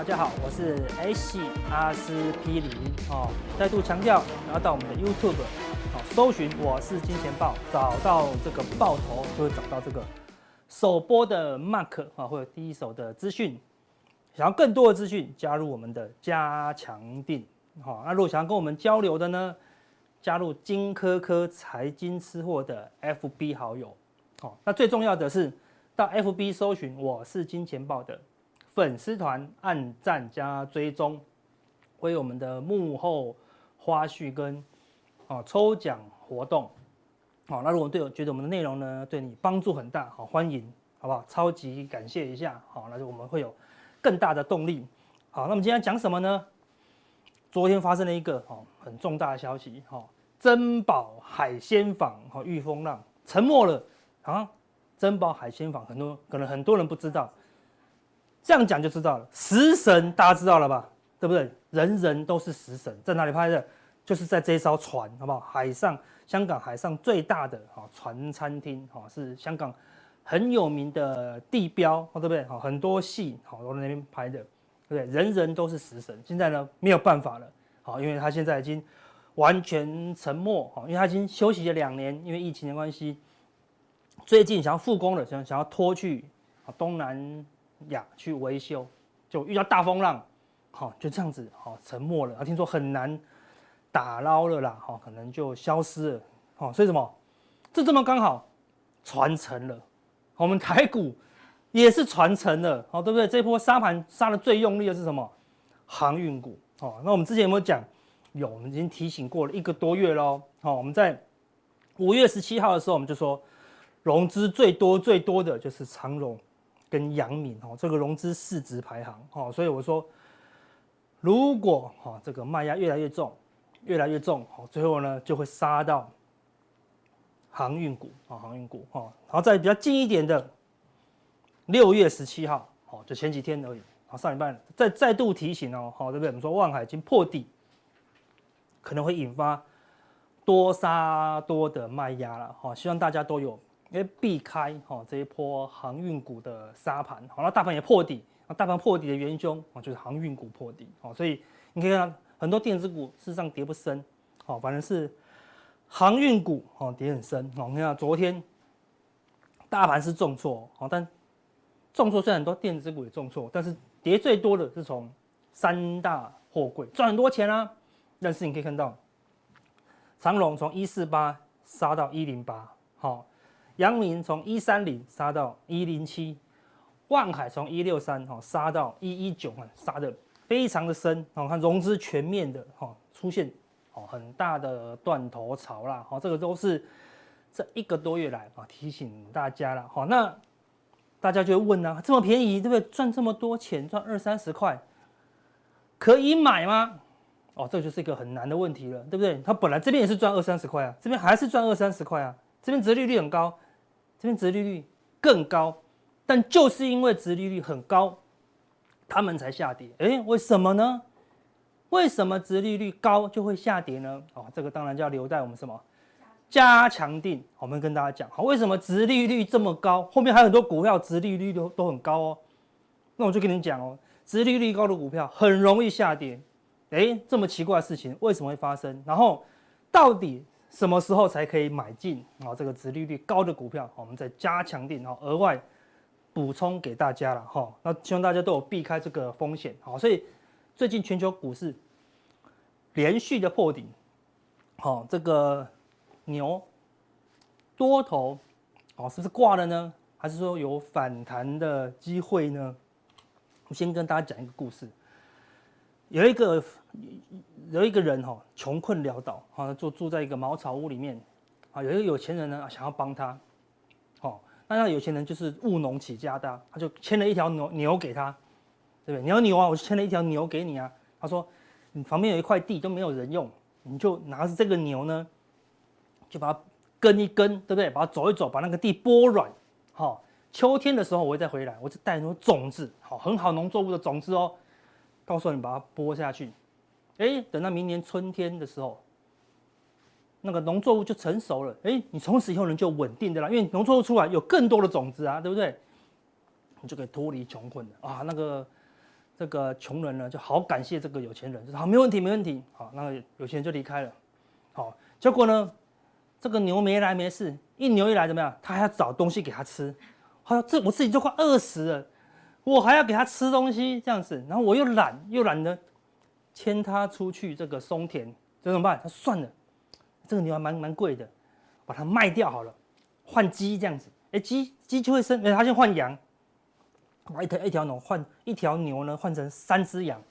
大家好，我是 AC 阿司匹林，哦，再度强调，然后到我们的 YouTube，哦，搜寻我是金钱豹，找到这个豹头就会找到这个首播的 Mark 啊，或者第一手的资讯。想要更多的资讯，加入我们的加强錠，好，那如果想要跟我们交流的呢，加入金科科财经吃货的 FB 好友，好，那最重要的是到 FB 搜寻我是金钱豹的。粉丝团按赞加追踪，为我们的幕后花絮跟啊抽奖活动，好，那如果对我觉得我们的内容呢对你帮助很大，好，欢迎，好不好？超级感谢一下，好，那就我们会有更大的动力。好，那么今天讲什么呢？昨天发生了一个哦很重大的消息，哈，珍宝海鲜坊哈遇风浪沉没了啊，珍宝海鲜坊很多可能很多人不知道。这样讲就知道了，食神大家知道了吧？对不对？人人都是食神，在哪里拍的？就是在这艘船，好不好？海上，香港海上最大的哈船餐厅，哈是香港很有名的地标，对不对？好，很多戏好都在那边拍的，对不对？人人都是食神，现在呢没有办法了，好，因为他现在已经完全沉默，哈，因为他已经休息了两年，因为疫情的关系，最近想要复工了，想想要拖去东南。呀，去维修，就遇到大风浪，好，就这样子，好，沉没了。啊，听说很难打捞了啦，好，可能就消失了，好，所以什么？这这么刚好，传承了。我们台股也是传承了，好，对不对？这波杀盘杀的最用力的是什么？航运股，好，那我们之前有没有讲？有，我们已经提醒过了一个多月喽。好，我们在五月十七号的时候，我们就说，融资最多最多的就是长荣。跟阳明哦，这个融资市值排行哦，所以我说，如果哈这个卖压越来越重，越来越重哦，最后呢就会杀到航运股啊，航运股哈，然后再比较近一点的六月十七号哦，就前几天而已啊，上礼拜再再度提醒哦，好对不对？我们说万海已经破底，可能会引发多杀多的卖压了哈，希望大家都有。因为避开哈这一波航运股的杀盘，好，那大盘也破底，那大盘破底的元凶啊就是航运股破底，好，所以你可以看很多电子股事实上跌不深，好，反正是航运股哦跌很深，好，你看昨天大盘是重挫，好，但重挫虽然很多电子股也重挫，但是跌最多的是从三大货柜赚很多钱啊，但是你可以看到长荣从一四八杀到一零八，好。阳明从一三零杀到一零七，万海从一六三哈杀到一一九啊，杀的非常的深哦，看融资全面的哈出现哦很大的断头潮啦，好，这个都是这一个多月来啊提醒大家了，好，那大家就会问啊，这么便宜对不对？赚这么多钱，赚二三十块，可以买吗？哦，这就是一个很难的问题了，对不对？他本来这边也是赚二三十块啊，这边还是赚二三十块啊，这边折利率很高。这边殖利率更高，但就是因为殖利率很高，他们才下跌。诶，为什么呢？为什么殖利率高就会下跌呢？哦，这个当然就要留待我们什么加强定。我们跟大家讲，好，为什么殖利率这么高？后面还有很多股票殖利率都都很高哦。那我就跟你讲哦，殖利率高的股票很容易下跌。诶，这么奇怪的事情为什么会发生？然后到底？什么时候才可以买进啊？这个殖利率高的股票，我们再加强錠，哈，额外补充给大家了哈。那希望大家都有避开这个风险，好，所以最近全球股市连续的破顶，好，这个牛多头，哦，是不是挂了呢？还是说有反弹的机会呢？我先跟大家讲一个故事，有一个。有一个人哈，穷困潦倒，哈，住住在一个茅草屋里面，啊，有一个有钱人呢，想要帮他，哦，那那有钱人就是务农起家的，他就牵了一条牛牛给他，对不对？你要牛啊，我就牵了一条牛给你啊。他说，你旁边有一块地都没有人用，你就拿着这个牛呢，就把它耕一耕，对不对？把它走一走，把那个地拨软。好，秋天的时候我会再回来，我就带很多种子，好，很好农作物的种子哦，告诉你把它播下去。哎，等到明年春天的时候，那个农作物就成熟了。哎，你从此以后人就稳定的啦，因为农作物出来有更多的种子啊，对不对？你就可以脱离穷困了啊。那个这个穷人呢就好感谢这个有钱人，就说好，没问题，没问题。好，那个有钱人就离开了。好，结果呢，这个牛没来没事，一牛一来怎么样？他还要找东西给他吃。好，这我自己就快饿死了，我还要给他吃东西这样子，然后我又懒又懒得牵他出去这个松田，这怎么办？他算了，这个牛还蛮蛮贵的，把它卖掉好了，换鸡这样子。哎，鸡鸡就会生，哎，他先换羊，把一条一条牛换一条牛呢换成三只羊，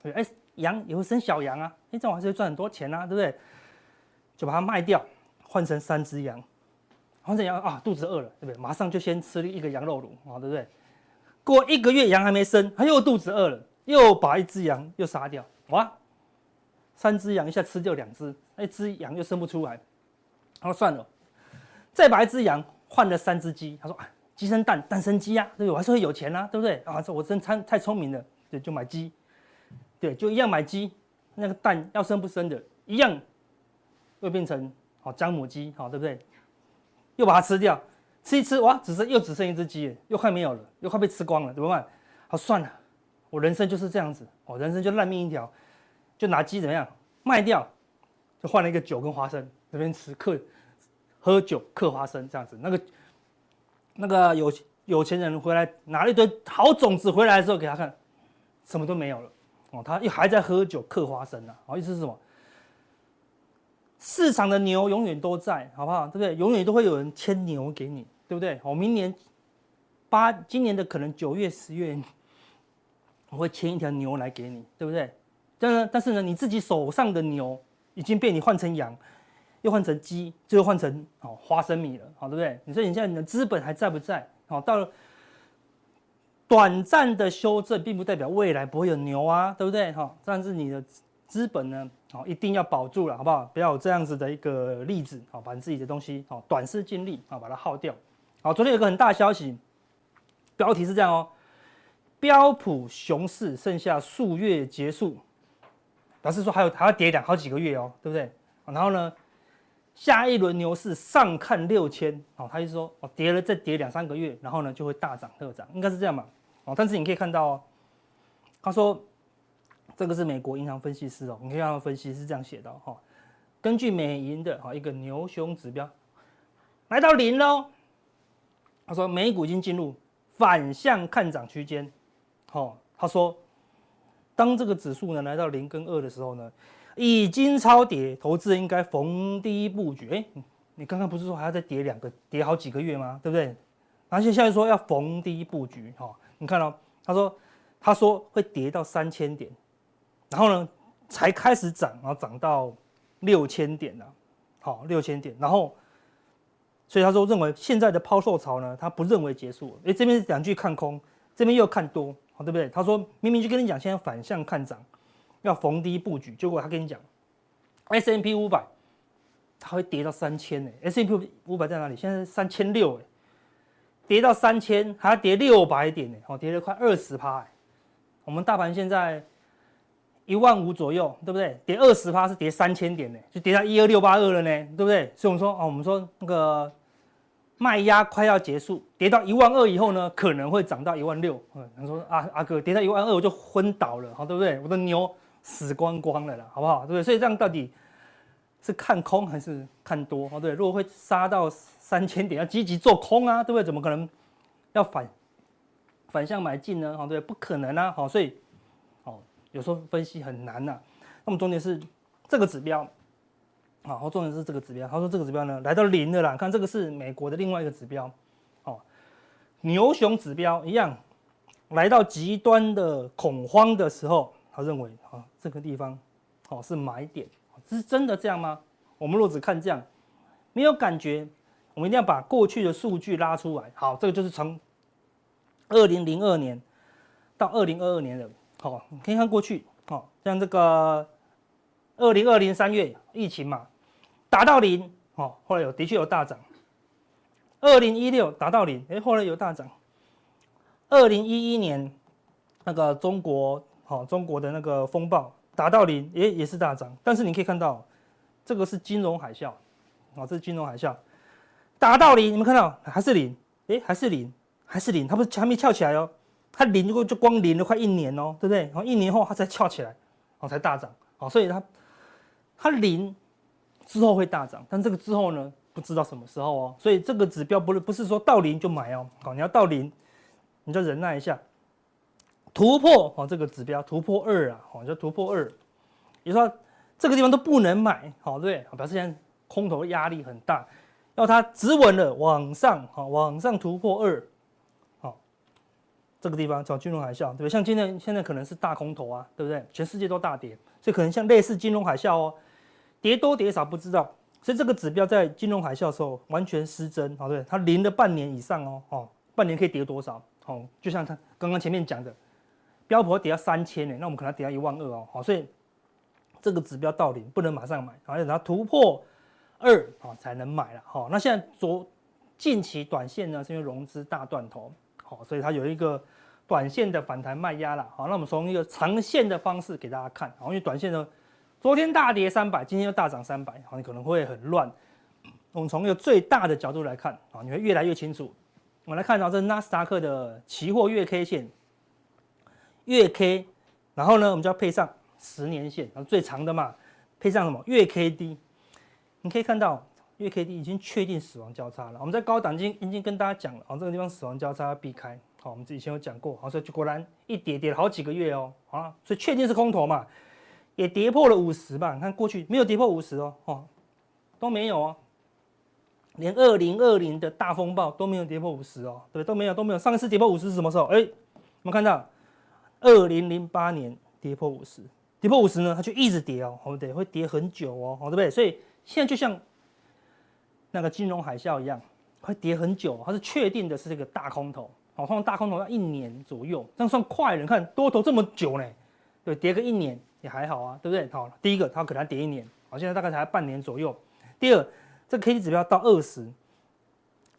对，哎，羊也会生小羊啊，哎，这样还是会赚很多钱啊，对不对？就把它卖掉，换成三只羊，换成羊啊，肚子饿了，对不对？马上就先吃一个羊肉炉啊，对不对？过一个月羊还没生，他又肚子饿了，又把一只羊又杀掉，哇，三只羊一下吃掉两只，一只羊又生不出来，他说算了，再把一只羊换了三只鸡，他说啊，鸡生蛋，蛋生鸡呀，对不对？我还是会有钱啊，对不对？啊，这我真太太聪明了，对，就买鸡，对，就一样买鸡，那个蛋要生不生的，一样。又变成好姜母鸡，好对不对？又把它吃掉，吃一吃，哇，只剩又只剩一只鸡，又快没有了，又快被吃光了，怎么办？好算了，我人生就是这样子，我人生就烂命一条，就拿鸡怎么样卖掉，就换了一个酒跟花生，这边吃客，喝酒嗑花生这样子。那个那个有有钱人回来拿了一堆好种子回来的时候，给他看，什么都没有了，哦，他又还在喝酒嗑花生呢，好意思是什么？市场的牛永远都在，好不好？对不对？永远都会有人牵牛给你，对不对？我明年八，今年的可能九月、十月，我会牵一条牛来给你，对不对？但是，但是呢，你自己手上的牛已经被你换成羊，又换成鸡，最后换成哦花生米了，好，对不对？你说你现在你的资本还在不在？好，到了短暂的修正，并不代表未来不会有牛啊，对不对？哈，但是你的。资本呢，好，一定要保住了，好不好？不要有这样子的一个例子，好，把你自己的东西，好，短视近利，好，把它耗掉。好，昨天有个很大消息，标题是这样哦，标普熊市剩下数月结束，表示说还有还要跌两好几个月哦，对不对？然后呢，下一轮牛市上看六千，好，他就说哦，跌了再跌两三个月，然后呢就会大涨特涨，应该是这样嘛？哦，但是你可以看到哦，他说。这个是美国银行分析师哦，你可以看到分析是这样写的哈。根据美银的哈一个牛熊指标来到零喽，他说美股已经进入反向看涨区间。好，他说当这个指数呢来到零跟二的时候呢，已经超跌，投资人应该逢低布局。哎，你刚刚不是说还要再跌两个，跌好几个月吗？对不对？而且现在说要逢低布局哈，你看哦，他说他说会跌到三千点。然后呢，才开始涨，然后涨到六千点了，好，六千点。然后，所以他说认为现在的抛售潮呢，他不认为结束了。哎，这边两句看空，这边又看多，好，对不对？他说明明就跟你讲，现在反向看涨，要逢低布局。结果他跟你讲，S&P 五百，它会跌到三千呢。S&P 五百在哪里？现在三千六哎，跌到三千还要跌六百点呢，好，跌了快二十趴。我们大盘现在。一万五左右，对不对？跌二十趴是跌三千点呢，就跌到一二六八二了呢，对不对？所以我们说啊，我们说那个卖压快要结束，跌到一万二以后呢，可能会涨到一万六。嗯，他说啊，阿哥跌到一万二我就昏倒了，好，对不对？我的牛死光光了啦，好不好？对不对？所以这样到底是看空还是看多？哦，对，如果会杀到三千点，要积极做空啊，对不对？怎么可能要反反向买进呢？好，对，不可能啊，好，所以。有时候分析很难呐、那么重点是这个指标，好，重点是这个指标。他说这个指标呢来到零的啦，看这个是美国的另外一个指标，哦，牛熊指标一样，来到极端的恐慌的时候，他认为啊这个地方，哦是买点，是真的这样吗？我们若只看这样，没有感觉，我们一定要把过去的数据拉出来。好，这个就是从二零零二年到二零二二年的。好，你可以看过去，好，像这个二零二零三月疫情嘛，达到零，哦，后来有的确有大涨。二零一六达到零，哎，后来有大涨。二零一一年那个中国，好，中国的那个风暴达到零，也也是大涨。但是你可以看到，这个是金融海啸，啊，这是金融海啸，达到零，你们看到还是零，哎，还是零，还是零，它不是还没翘起来哦，它零就就光零了快一年哦，对不对？然后一年后它才翘起来，然后才大涨，哦，所以它它零之后会大涨，但这个之后呢，不知道什么时候哦，所以这个指标不是不是说到零就买哦，好，你要到零。你就忍耐一下，突破哦，这个指标突破二啊，哦，就突破二，你说这个地方都不能买，好，对，表示现在空头压力很大，要它止稳了往上，好，往上突破二，这个地方叫金融海啸，对不对？像今天现在可能是大空头啊，对不对？全世界都大跌，所以可能像类似金融海啸哦，跌多跌少不知道，所以这个指标在金融海啸的时候完全失真，好，对，它零了半年以上哦，哦，半年可以跌多少？哦，就像他刚刚前面讲的，标普跌到三千呢，那我们可能跌到一万二哦。好，所以这个指标到零不能马上买，好，要等它突破二啊才能买了。好，那现在昨近期短线呢，是因为融资大断头，好，所以它有一个短线的反弹卖压了。好，那我们从一个长线的方式给大家看，好，因为短线呢，昨天大跌三百，今天又大涨三百，好，你可能会很乱。我们从一个最大的角度来看，啊，你会越来越清楚。我们来看到这纳斯达克的期货月 K 线，月 K，然后呢，我们就要配上十年线，然后最长的嘛，配上什么月 K D，你可以看到月 K D 已经确定死亡交叉了。我们在高档已经已经跟大家讲了，哦，这个地方死亡交叉要避开，好，我们之前有讲过，好，所以就果然一跌跌了好几个月哦，啊，所以确定是空头嘛，也跌破了五十吧，你看过去没有跌破五十哦，哦，都没有哦。连二零二零的大风暴都没有跌破五十哦，对，都没有都没有。上一次跌破五十是什么时候？哎、我们看到二零零八年跌破五十，跌破五十呢，它就一直跌哦，对不对？会跌很久哦，对不对？所以现在就像那个金融海啸一样，会跌很久。它是确定的是这个大空头，好，通常大空头要一年左右，这样算快了。你看多头这么久呢，对，跌个一年也还好啊，对不对？好，第一个它可能跌一年，好，现在大概才半年左右。第二。这个 K D 指标到二十，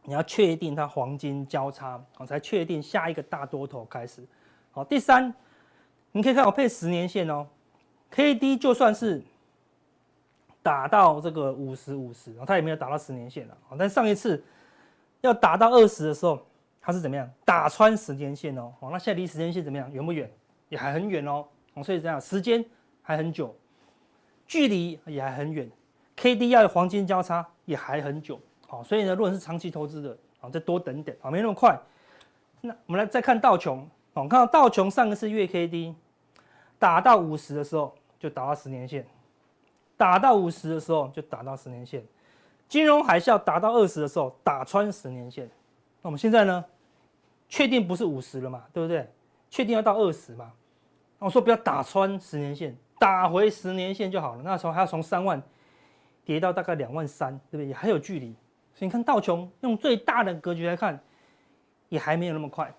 你要确定它黄金交叉，好，才确定下一个大多头开始。好，第三，你可以看我配十年线哦，K D 就算是打到这个五十五十，然后它也没有打到十年线了。但上一次要打到二十的时候，它是怎么样？打穿十年线哦。好，那现在离十年线怎么样？远不远？也还很远哦。所以这样时间还很久，距离也还很远。K D 要黄金交叉也还很久，好，所以呢，如果是长期投资的，好，再多等等，啊，没那么快。那我们来再看道琼，好，看到道琼上个是月 K D 打到五十的时候就打到十年线，打到五十的时候就打到十年线。金融海啸打到二十的时候打穿十年线，那我们现在呢，确定不是五十了嘛，对不对？确定要到二十嘛？那我说不要打穿十年线，打回十年线就好了。那时候还要从三万。跌到大概两万三，对不对？也还有距离，所以你看道琼用最大的格局来看，也还没有那么快，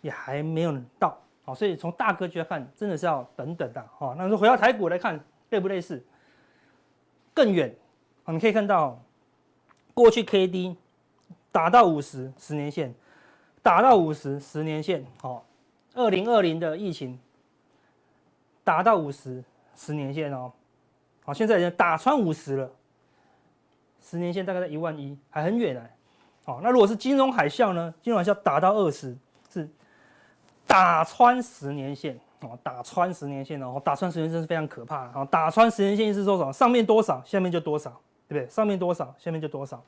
也还没有到。好，所以从大格局来看，真的是要等等的。哈，那说回到台股来看，类不类似？更远，好，你可以看到过去 K D 打到五十十年线，打到五十十年线。好，二零二零的疫情打到五十十年线哦。好，现在已经打穿五十了，十年线大概在一万一，还很远呢。好，那如果是金融海啸呢？金融海啸打到二十，是打穿十年线哦，打穿十年线哦，打穿十年线是非常可怕的。好，打穿十年线意思是多少？上面多少，下面就多少，对不对？上面多少，下面就多少。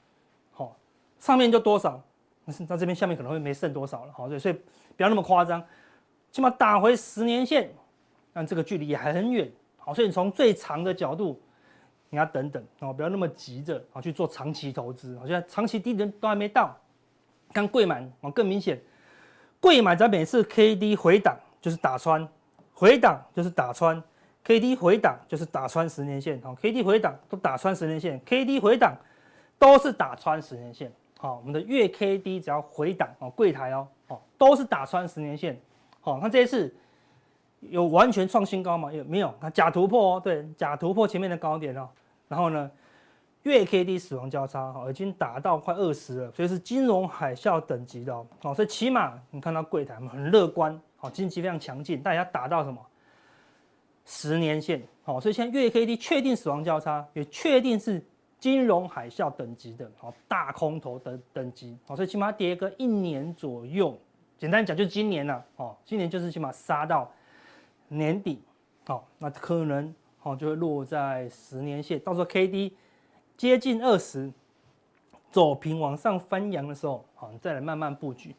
好，上面就多少，那那这边下面可能会没剩多少了。好，所以不要那么夸张，起码打回十年线，但这个距离也还很远。好，所以你从最长的角度，你要等等哦，不要那么急着啊去做长期投资。好，现在长期低点都还没到，看柜买哦更明显，柜买在每次 K D 回档就是打穿，回档就是打穿，K D 回档就是打穿十年线。好，K D 回档都打穿十年线，K D 回档都是打穿十年线。好，我们的月 K D 只要回档哦，柜台哦哦都是打穿十年线。好，那这一次。有完全创新高吗？有没有？它假突破哦，对，假突破前面的高点哦。然后呢，月 K D 死亡交叉哈，已经达到快二十了，所以是金融海啸等级的哦。所以起码你看到柜台嘛很乐观，好，经济非常强劲，大家达到什么十年线，好，所以现在月 K D 确定死亡交叉，也确定是金融海啸等级的哦，大空头的等级，好，所以起码跌个一年左右，简单讲就是今年了，哦，今年就是起码杀到年底，好，那可能好就会落在十年线，到时候 K D。接近二十，走平往上翻扬的时候，好，你再来慢慢布局。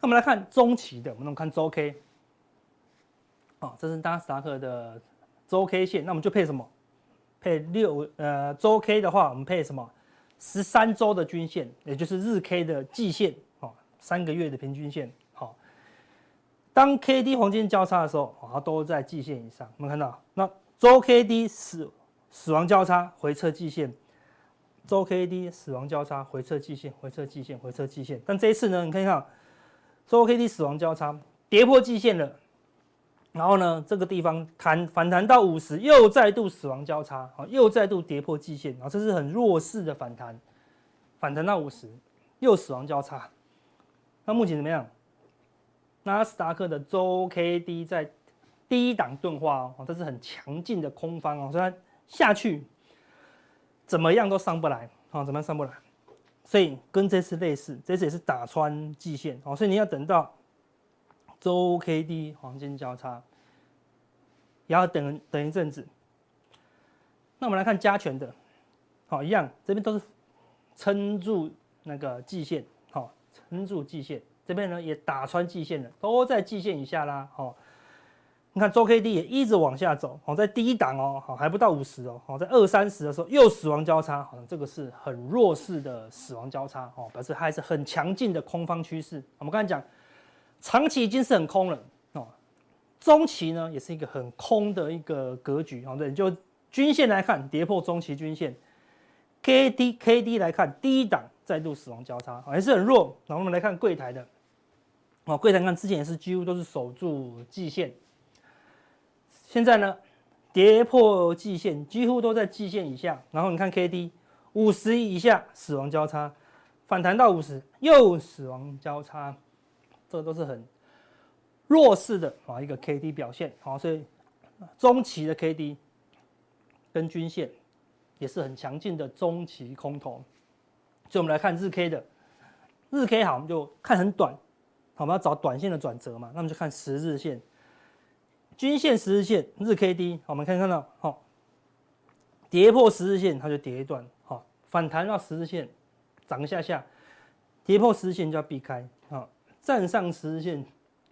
那我们来看中期的，我们看周 K，啊，这是纳斯达克的周 K 线，那我们就配什么？配六呃周 K 的话，我们配什么？十三周的均线，也就是日 K 的季线，啊，三个月的平均线，好。当 K D 黄金交叉的时候，它都在季线以上。我们看到，那周 K D 是。死亡交叉回撤季线，周 K D 死亡交叉回撤季线，回撤季线，回撤季线。但这一次呢，你看一看，周 K D 死亡交叉跌破季线了，然后呢，这个地方弹反弹到五十，又再度死亡交叉，啊，又再度跌破季线，啊，这是很弱势的反弹，反弹到五十，又死亡交叉。那目前怎么样？纳斯达克的周 K D 在低档钝化哦，这是很强劲的空方哦，虽然。下去怎么样都上不来，好，怎么样上不来？所以跟这次类似，这次也是打穿季线，哦，所以你要等到周 K D 黄金交叉，也要等等一阵子。那我们来看加权的，好，一样，这边都是撑住那个季线，好，撑住季线，这边呢也打穿季线了，都在季线以下啦，好。你看周 K D 也一直往下走，好，在第一档哦，好，还不到五十哦，好，在二三十的时候又死亡交叉，好像，这个是很弱势的死亡交叉哦，表示还是很强劲的空方趋势。我们刚才讲，长期已经是很空了哦，中期呢也是一个很空的一个格局，哦，对，就均线来看跌破中期均线，K D K D 来看第一档再度死亡交叉，还是很弱。那我们来看柜台的，哦，柜台看之前也是几乎都是守住季线。现在呢，跌破季线，几乎都在季线以下。然后你看 K D 五十以下死亡交叉，反弹到五十又死亡交叉，这都是很弱势的啊一个 K D 表现。好，所以中期的 K D 跟均线也是很强劲的中期空头。所以我们来看日 K 的，日 K 好，我们就看很短，好，我们要找短线的转折嘛，那么就看十日线。均线、十日线、日 K D，我们可以看到，好，跌破十日线，它就跌一段，好，反弹到十日线，涨一下下，跌破十日线就要避开，好，站上十日线，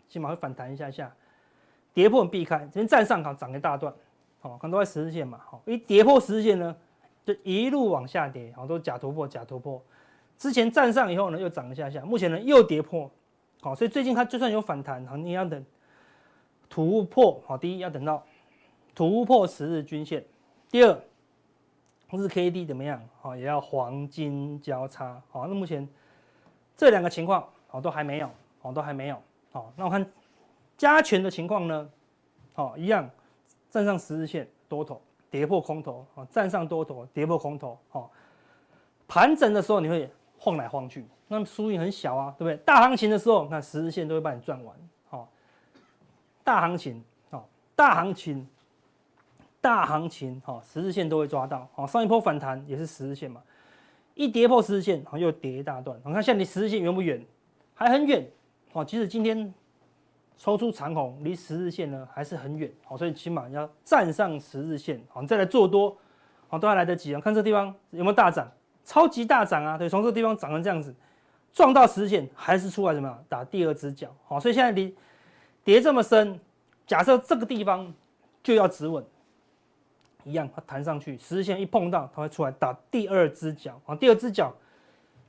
起码会反弹一下下，跌破避开，这边站上好涨一大段，好，看都在十日线嘛，好，一跌破十日线呢，就一路往下跌，好，都是假突破，假突破，之前站上以后呢，又涨一下下，目前呢又跌破，好，所以最近它就算有反弹，好，你要等。突破好，第一要等到突破十日均线，第二日 K D 怎么样？好，也要黄金交叉。好，那目前这两个情况好都还没有，好都还没有。好，那我看加权的情况呢？好，一样站上十日线多头跌破空头，啊，站上多头跌破空头。好，盘整的时候你会晃来晃去，那输赢很小啊，对不对？大行情的时候，那十日线都会帮你赚完。大行情，哦，大行情，大行情，哈，十日线都会抓到，好，上一波反弹也是十日线嘛，一跌破十日线，好，又跌一大段，你看现在离十日线远不远？还很远，哦，即使今天抽出长红，离十日线呢还是很远，好，所以起码要站上十日线，好，你再来做多，好，都还来得及啊，看这地方有没有大涨，超级大涨啊，对，从这地方涨成这样子，撞到十日线还是出来什么？打第二只脚，好，所以现在离。跌这么深，假设这个地方就要止稳，一样它弹上去，十日线一碰到，它会出来打第二只脚啊，第二只脚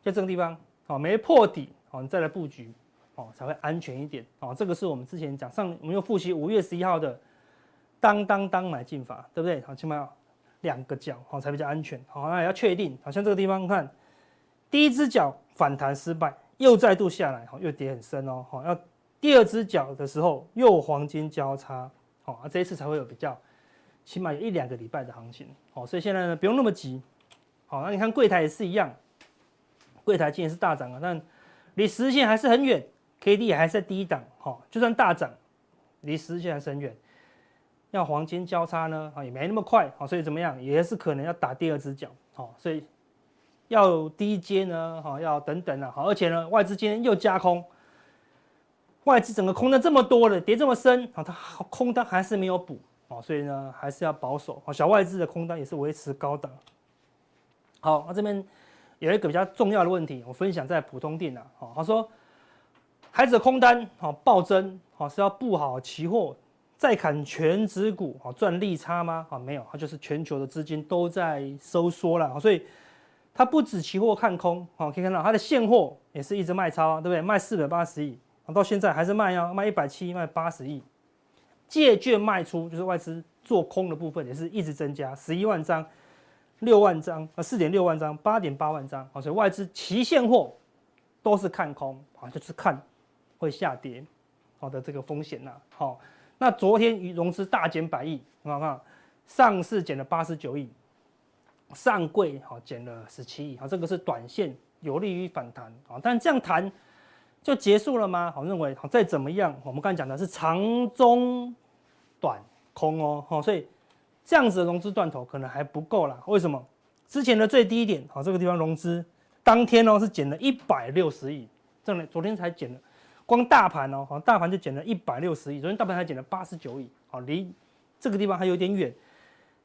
在这个地方啊，没破底啊，你再来布局哦，才会安全一点啊。这个是我们之前讲上，我们又复习五月十一号的当当当买进法，对不对？好，起码要两个脚好才比较安全。好，那也要确定，好像这个地方看第一只脚反弹失败，又再度下来，好，又跌很深哦，好要。第二只脚的时候又黄金交叉，好啊，这一次才会有比较起码有一两个礼拜的行情。好，所以现在呢不用那么急。好，那你看柜台也是一样，柜台今天是大涨啊，但离十日线还是很远，K D 还是在低档。好，就算大涨，离十日线还是很远。要黄金交叉呢，啊也没那么快。好，所以怎么样也是可能要打第二只脚。好，所以要低阶呢，哈要等等啊。好，而且呢外资今天又加空。外资整个空单这么多了，跌这么深啊，它空单还是没有补啊，所以呢还是要保守啊。小外资的空单也是维持高档。好，那这边有一个比较重要的问题，我分享在普通錠啊。好，他说孩子的空单好暴增，好是要布好期货再砍全值股好赚利差吗？啊，没有，它就是全球的资金都在收缩了，所以它不止期货看空，好可以看到它的现货也是一直卖超，对不对？卖四百八十亿。到现在还是卖啊，卖一百七，卖八十亿，借券卖出就是外资做空的部分也是一直增加，十一万张，六万张啊，四点六万张，八点八万张，所以外资期现货都是看空啊，就是看会下跌好的这个风险呐。好，那昨天融资大减百亿，看看上市减了八十九亿，上柜好减了十七亿，好，这个是短线有利于反弹啊，但这样弹。就结束了吗？好，认为好再怎么样，我们刚才讲的是长中短空哦，好，所以这样子的融资断头可能还不够啦。为什么？之前的最低点，好，这个地方融资当天哦是减了一百六十亿，这里昨天才减了，光大盘哦，好，大盘就减了一百六十亿，昨天大盘才减了八十九亿，好，离这个地方还有点远。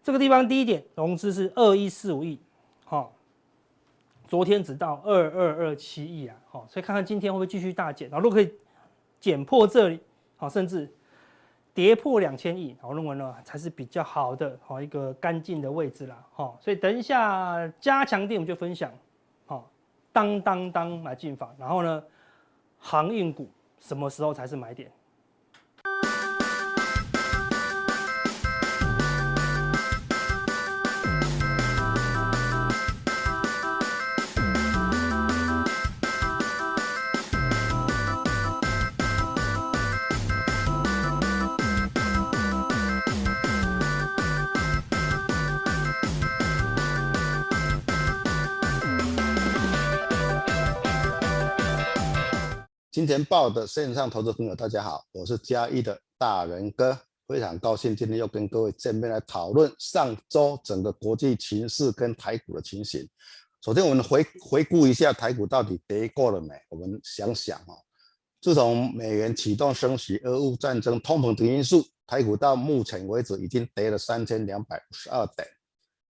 这个地方低点融资是二一四五亿，好。昨天只到二二二七亿啊，好，所以看看今天会不会继续大减，啊如果可以减破这里，好，甚至跌破两千亿，我认为呢才是比较好的，好一个干净的位置啦，好，所以等一下加强点我们就分享，好，当当当买进法，然后呢，航运股什么时候才是买点？金钱爆的线上投资朋友，大家好，我是嘉义的大仁哥，非常高兴今天又跟各位见面来讨论上周整个国际情势跟台股的情形。首先，我们回回顾一下台股到底跌过了没？我们想想哦，自从美元启动升息、俄乌战争、通膨等因素，台股到目前为止已经跌了三千两百五十二点，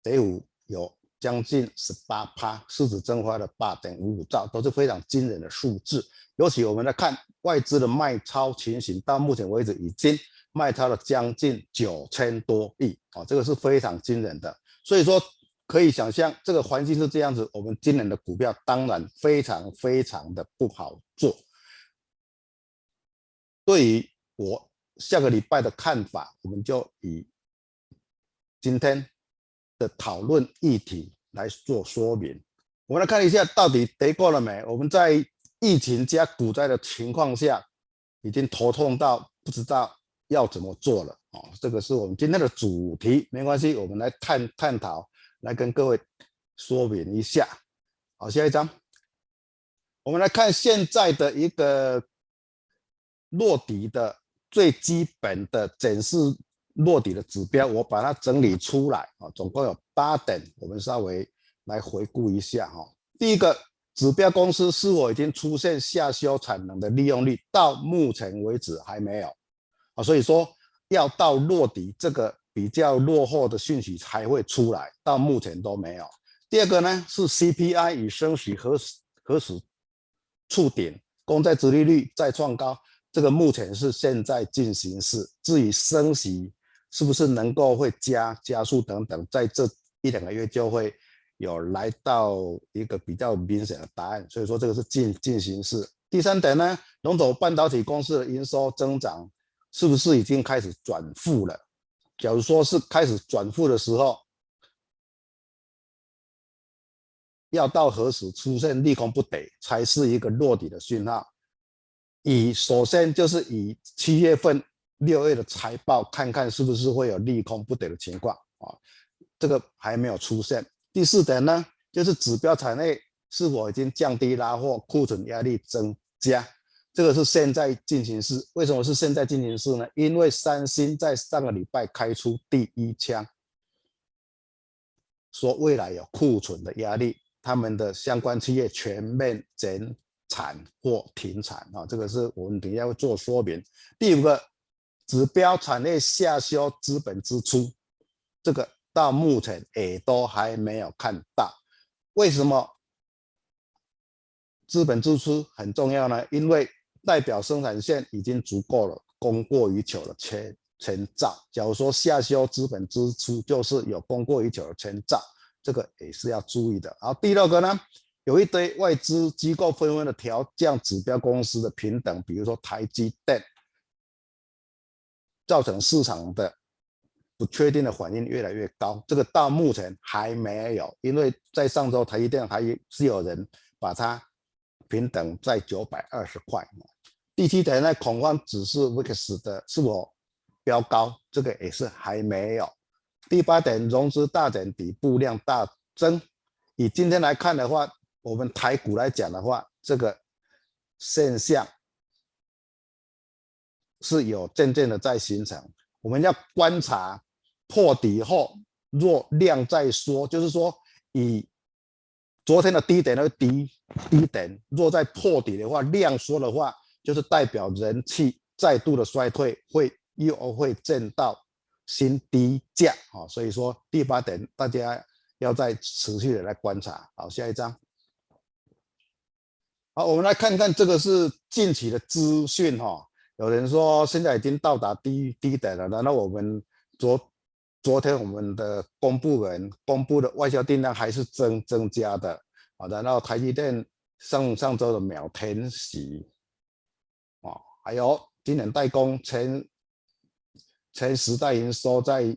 跌幅有将近十八趴，市值蒸发了八点五五兆，都是非常惊人的数字。尤其我们来看外资的卖超情形，到目前为止已经卖超了将近九千多亿啊，这个是非常惊人的。所以说可以想象，这个环境是这样子，我们今年的股票当然非常非常的不好做。对于我下个礼拜的看法，我们就以今天的讨论议题来做说明。我们来看一下，到底跌过了没？我们在。疫情加股灾的情况下，已经头痛到不知道要怎么做了哦。这个是我们今天的主题，没关系，我们来探探讨，来跟各位说明一下。好，下一张，我们来看现在的一个落底的最基本的检视落底的指标，我把它整理出来啊，总共有八点，我们稍微来回顾一下哈。第一个。指标公司是否已经出现下修产能的利用率？到目前为止还没有啊，所以说要到落底这个比较落后的讯息才会出来，到目前都没有。第二个呢是 CPI 与升息何时何时触顶，公债殖利率再创高，这个目前是现在进行式。至于升息是不是能够会加加速等等，在这一两个月就会。有来到一个比较明显的答案，所以说这个是进进行式。第三点呢，龙头半导体公司的营收增长是不是已经开始转负了？假如说是开始转负的时候，要到何时出现利空不得才是一个落底的讯号？以首先就是以七月份六月的财报，看看是不是会有利空不跌的情况啊？这个还没有出现。第四点呢，就是指标产业是否已经降低拉货，库存压力增加。这个是现在进行式，为什么是现在进行式呢？因为三星在上个礼拜开出第一枪，说未来有库存的压力，他们的相关企业全面减产或停产啊，这个是我们等一下会做说明。第五个，指标产业下修资本支出，这个到目前也都还没有看到，为什么？资本支出很重要呢？因为代表生产线已经足够了，供过于求的前前兆。假如说下修资本支出，就是有供过于求的前兆，这个也是要注意的。然后第六个呢，有一堆外资机构纷纷的调降指标公司的平等，比如说台积电，造成市场的不确定的反应越来越高。这个到目前还没有，因为在上周台积电还是有人把它平等在九百二十块。第七点呢，恐慌指数 VIX 的是否飙高，这个也是还没有。第八点，融资大减，底部量大增。以今天来看的话，我们台股来讲的话，这个现象是有渐渐的在形成。我们要观察破底后，若量再缩，就是说以昨天的低点的低低点，若再破底的话，量缩的话。就是代表人气再度的衰退，会又会见到新低价啊，所以说第八点大家要再持续的来观察。好，下一张。好，我们来看看这个是近期的资讯哈。有人说现在已经到达低低点了，然后我们昨昨天我们的公布人公布的外销订单还是增增加的啊，然后台积电上上周的秒填息。还有今年代工前前十大营收在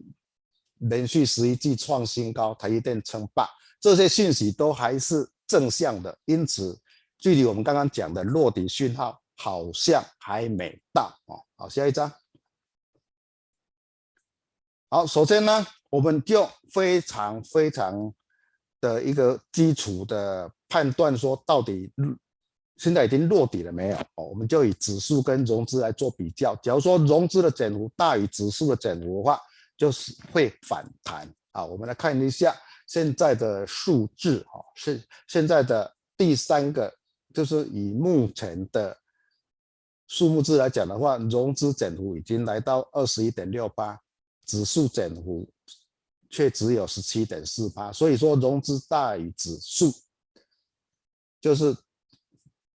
连续十一季创新高，台积电称霸，这些讯息都还是正向的，因此距离我们刚刚讲的落底讯号好像还没到哦。好，下一张。好，首先呢，我们就非常非常的一个基础的判断说，到底。现在已经落底了没有？哦，我们就以指数跟融资来做比较。假如说融资的减幅大于指数的减幅的话，就是会反弹。啊，我们来看一下现在的数字。哈，是现在的第三个，就是以目前的数目字来讲的话，融资减幅已经来到二十一点六八，指数减幅却只有十七点四八。所以说融资大于指数，就是。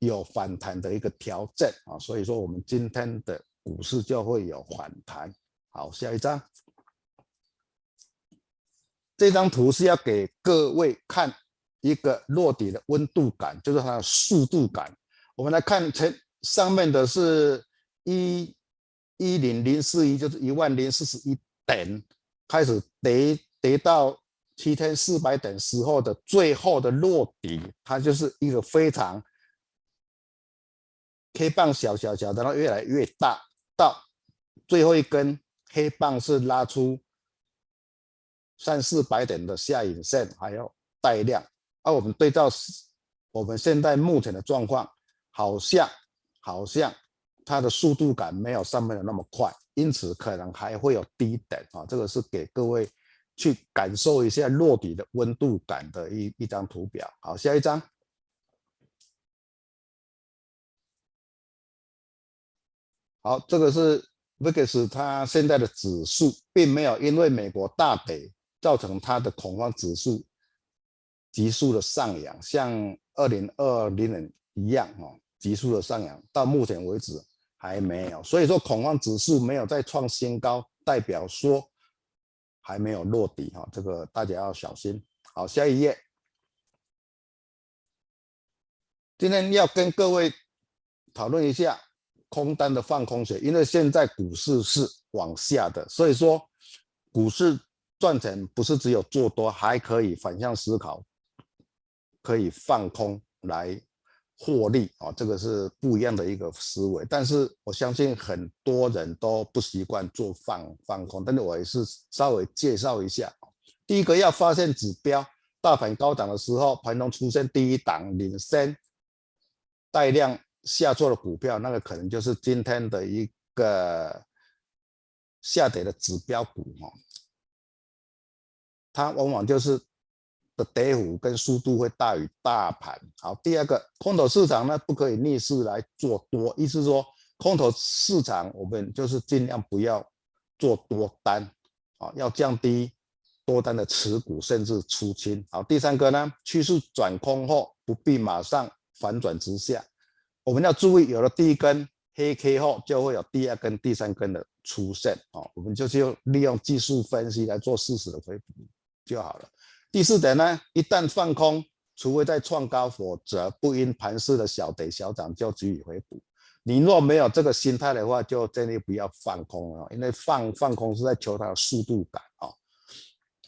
有反弹的一个调整啊，所以说我们今天的股市就会有反弹。好，下一张，这张图是要给各位看一个落底的温度感，就是它的速度感。我们来看前上面的是一一零零四一，就是一万零四十一点，开始跌跌到七千四百点时候的最后的落底，它就是一个非常。K 棒小小小，然后越来越大，到最后一根黑棒是拉出三四百点的下影线，还要带量。而、我们对照我们现在目前的状况，好像好像它的速度感没有上面的那么快，因此可能还会有低点啊。这个是给各位去感受一下落底的温度感的一一张图表。好，下一张。好，这个是 VIX 它现在的指数，并没有因为美国大跌造成它的恐慌指数急速的上扬，像二零二零年一样哦，急速的上扬。到目前为止还没有，所以说恐慌指数没有再创新高，代表说还没有落底哈，这个大家要小心。好，下一页，今天要跟各位讨论一下。空单的放空学，因为现在股市是往下的，所以说股市赚钱不是只有做多，还可以反向思考，可以放空来获利啊，这个是不一样的一个思维。但是我相信很多人都不习惯做放放空，但是我也是稍微介绍一下。第一个要发现指标，大盘高档的时候，盘中出现第一档领先带量下挫的股票，那个可能就是今天的一个下跌的指标股哈。它往往就是。的跌幅跟速度会大于大盘。好，第二个空头市场呢，不可以逆势来做多，意思说空头市场我们就是尽量不要做多单，啊，要降低多单的持股，甚至出清。好，第三个呢，趋势转空后不必马上反转直下，我们要注意，有了第一根黑 K 后，就会有第二根、第三根的出现，啊，我们就是用利用技术分析来做适时的回补就好了。第四点呢，一旦放空，除非在创高，否则不因盘势的小跌小涨就予以回补。你若没有这个心态的话，就建议不要放空了，因为放放空是在求它的速度感啊。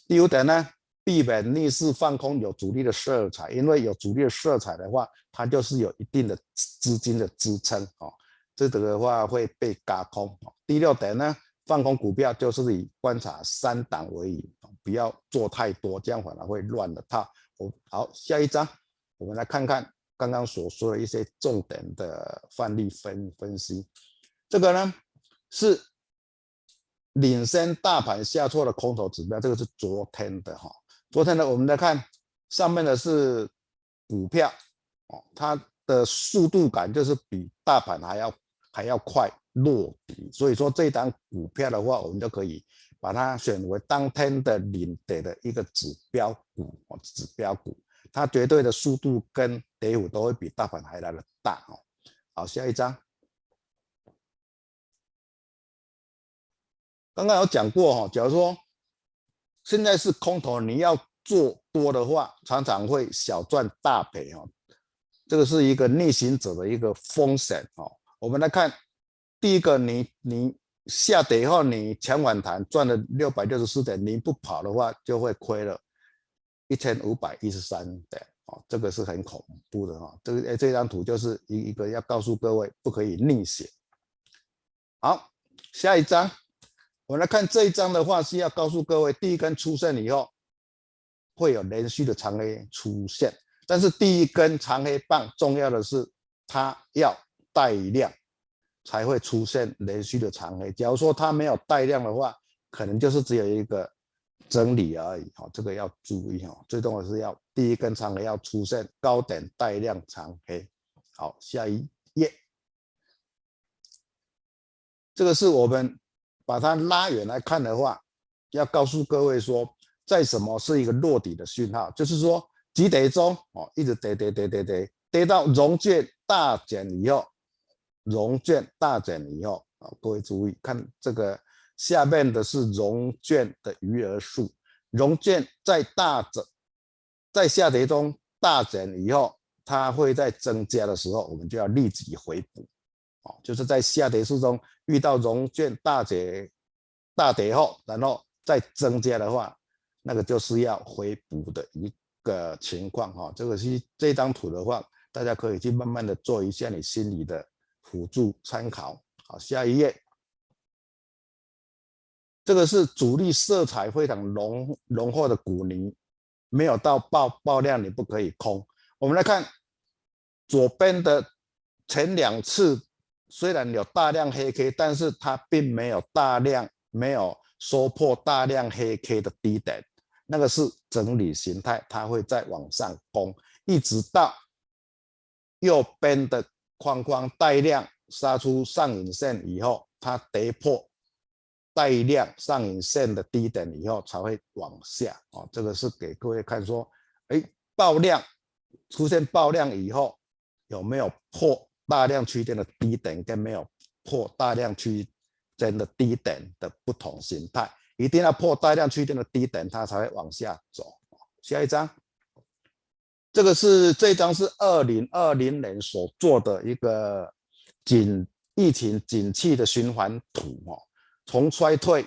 第五点呢，避免逆势放空有主力的色彩，因为有主力的色彩的话，它就是有一定的资金的支撑啊，这个的话会被轧空。第六点呢，放空股票就是以观察三档为宜。不要做太多，这样反而会乱了套。好，下一张，我们来看看刚刚所说的一些重点的范例分分析。这个呢是领先大盘下挫的空头指标，这个是昨天的哈。昨天呢，我们来看上面的是股票哦，它的速度感就是比大盘还要还要快落底，所以说这档股票的话，我们就可以。把它选为当天的领跌的一个指标股哦，指标股，它绝对的速度跟跌幅都会比大盘还来的大哦。好，下一张。刚刚有讲过哈，假如说现在是空头，你要做多的话，常常会小赚大赔哦。这个是一个逆行者的一个风险哦。我们来看第一个，你你。下跌以后，你抢反弹赚了六百六十四点，你不跑的话就会亏了一千五百一十三点哦，这个是很恐怖的哈。这个诶，这张图就是一一个要告诉各位不可以逆险。好，下一张，我们来看这一张的话是要告诉各位，第一根出现以后会有连续的长黑出现，但是第一根长黑棒重要的是它要带量。才会出现连续的长黑。假如说它没有带量的话，可能就是只有一个整理而已。哈，这个要注意哈。最重要是要第一根长黑要出现高点带量长黑。好，下一页。这个是我们把它拉远来看的话，要告诉各位说，在什么是一个落底的讯号？就是说急跌中哦，一直跌跌跌跌跌，跌到融券大减以后。融券大减以后啊，各位注意看这个下面的是融券的余额数，融券在大涨，在下跌中大减以后，它会在增加的时候，我们就要立即回补，哦，就是在下跌市中遇到融券大跌大跌后，然后再增加的话，那个就是要回补的一个情况哈。这个是这张图的话，大家可以去慢慢的做一下你心里的。辅助参考，好，下一页，这个是主力色彩非常浓浓厚的股，宁没有到爆爆量，你不可以空。我们来看左边的前两次，虽然有大量黑 K，但是它并没有大量没有收破大量黑 K 的低点，那个是整理形态，它会再往上攻，一直到右边的。框框带量杀出上影线以后，它跌破带量上影线的低点以后才会往下哦。这个是给各位看说，哎，爆量出现爆量以后有没有破大量区间的低点，跟没有破大量区间的低点的不同形态，一定要破大量区间的低点，它才会往下走。下一张。这个是这张是二零二零年所做的一个景疫情景气的循环图哦，从衰退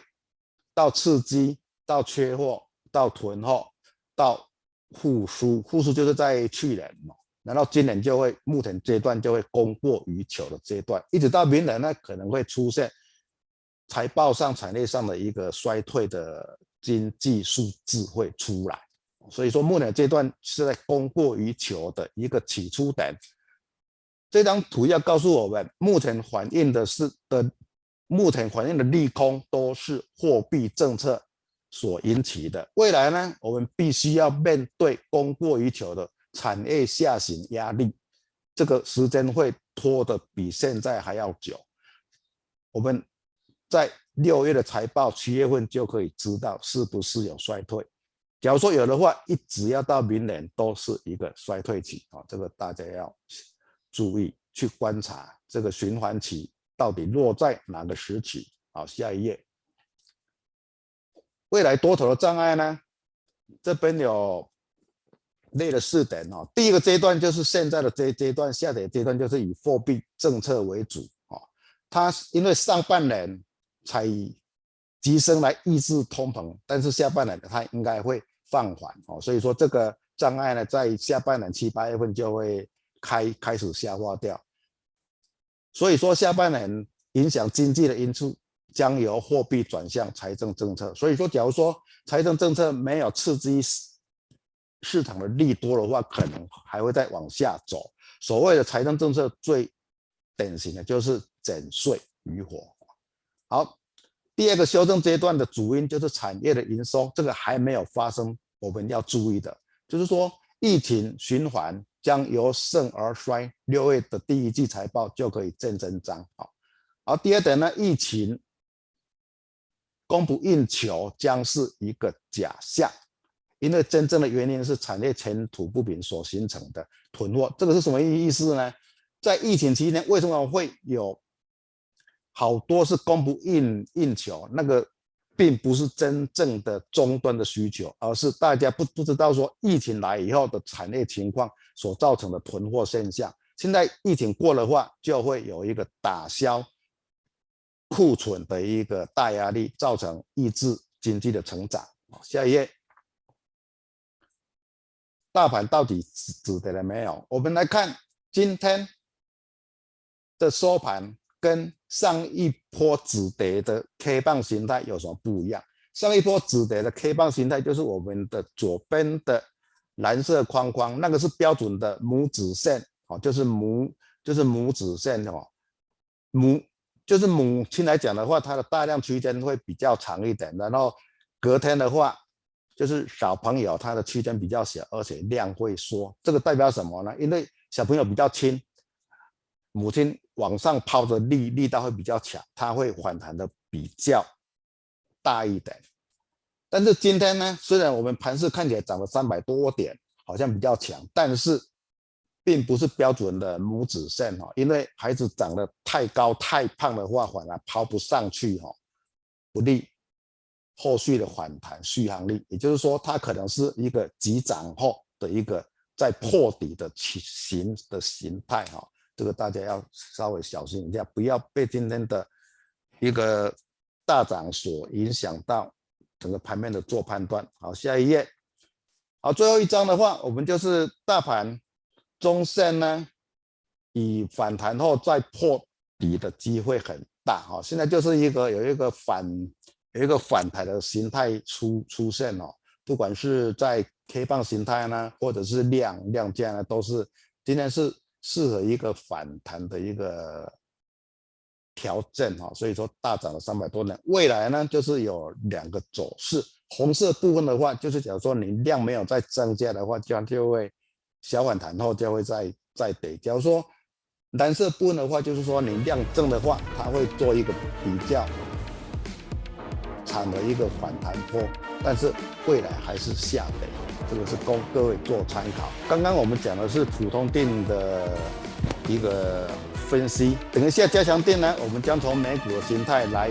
到刺激到缺货到囤货到复苏，复苏就是在去年然后今年就会目前阶段就会供过于求的阶段，一直到明年呢可能会出现财报上产业上的一个衰退的经济数字会出来，所以说目前阶段是在供过于求的一个起初点。这张图要告诉我们，目前反映的是的，目前反映的利空都是货币政策所引起的。未来呢，我们必须要面对供过于求的。产业下行压力，这个时间会拖得比现在还要久。我们在六月的财报，七月份就可以知道是不是有衰退。假如说有的话，一直要到明年都是一个衰退期啊，这个大家要注意去观察这个循环期到底落在哪个时期。好，下一页，未来多头的障碍呢？这边有。列了四点哦，第一个阶段就是现在的这阶段，下跌阶段就是以货币政策为主哦。它因为上半年才急升来抑制通膨，但是下半年它应该会放缓哦，所以说这个障碍呢，在下半年七八月份就会开开始消化掉。所以说下半年影响经济的因素将由货币转向财政政策。所以说，假如说财政政策没有刺激。市市场的利多的话，可能还会再往下走。所谓的财政政策最典型的就是减税与否。好，第二个修正阶段的主因就是产业的营收，这个还没有发生。我们要注意的就是说，疫情循环将由盛而衰。六月的第一季财报就可以见真章。好，而，第二点呢，疫情供不应求将是一个假象。因为真正的原因是产业前途不明所形成的囤货，这个是什么意意思呢？在疫情期间，为什么会有好多是供不应应求？那个并不是真正的终端的需求，而是大家不不知道说疫情来以后的产业情况所造成的囤货现象。现在疫情过的话，就会有一个打消库存的一个大压力，造成抑制经济的成长。下一页。大盘到底止止跌了没有？我们来看今天的收盘跟上一波止跌的 K 棒形态有什么不一样？上一波止跌的 K 棒形态就是我们的左边的蓝色框框，那个是标准的拇指线哦，就是拇就是拇指线哦，母就是母亲来讲的话，它的大量区间会比较长一点，然后隔天的话。就是小朋友他的区间比较小，而且量会缩，这个代表什么呢？因为小朋友比较轻，母亲往上抛的力力道会比较强，它会反弹的比较大一点。但是今天呢，虽然我们盘势看起来涨了三百多点，好像比较强，但是并不是标准的母子线哈，因为孩子长得太高太胖的话，反而抛不上去哈，不利。后续的反弹续航力，也就是说，它可能是一个急涨后的一个在破底的形的形态哈，这个大家要稍微小心一下，不要被今天的一个大涨所影响到整个盘面的做判断。好，下一页，好，最后一张的话，我们就是大盘中线呢，以反弹后再破底的机会很大哈，现在就是一个有一个反。有一个反弹的形态出出现哦，不管是在 K 棒形态呢，或者是量量价呢，都是今天是适合一个反弹的一个调整哈，所以说大涨了三百多点。未来呢，就是有两个走势，红色部分的话，就是假如说你量没有再增加的话，这样就会小反弹后就会再再跌。假如说蓝色部分的话，就是说你量增的话，它会做一个比较长。的一个反弹波，但是未来还是下跌，这个是供各位做参考。刚刚我们讲的是普通电的一个分析，等一下加强电呢，我们将从美股的形态来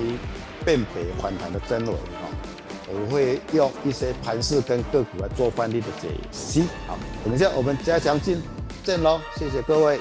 辨别反弹的真伪啊。我会用一些盘势跟个股来做范例的解析。好，等一下我们加强进见喽，谢谢各位。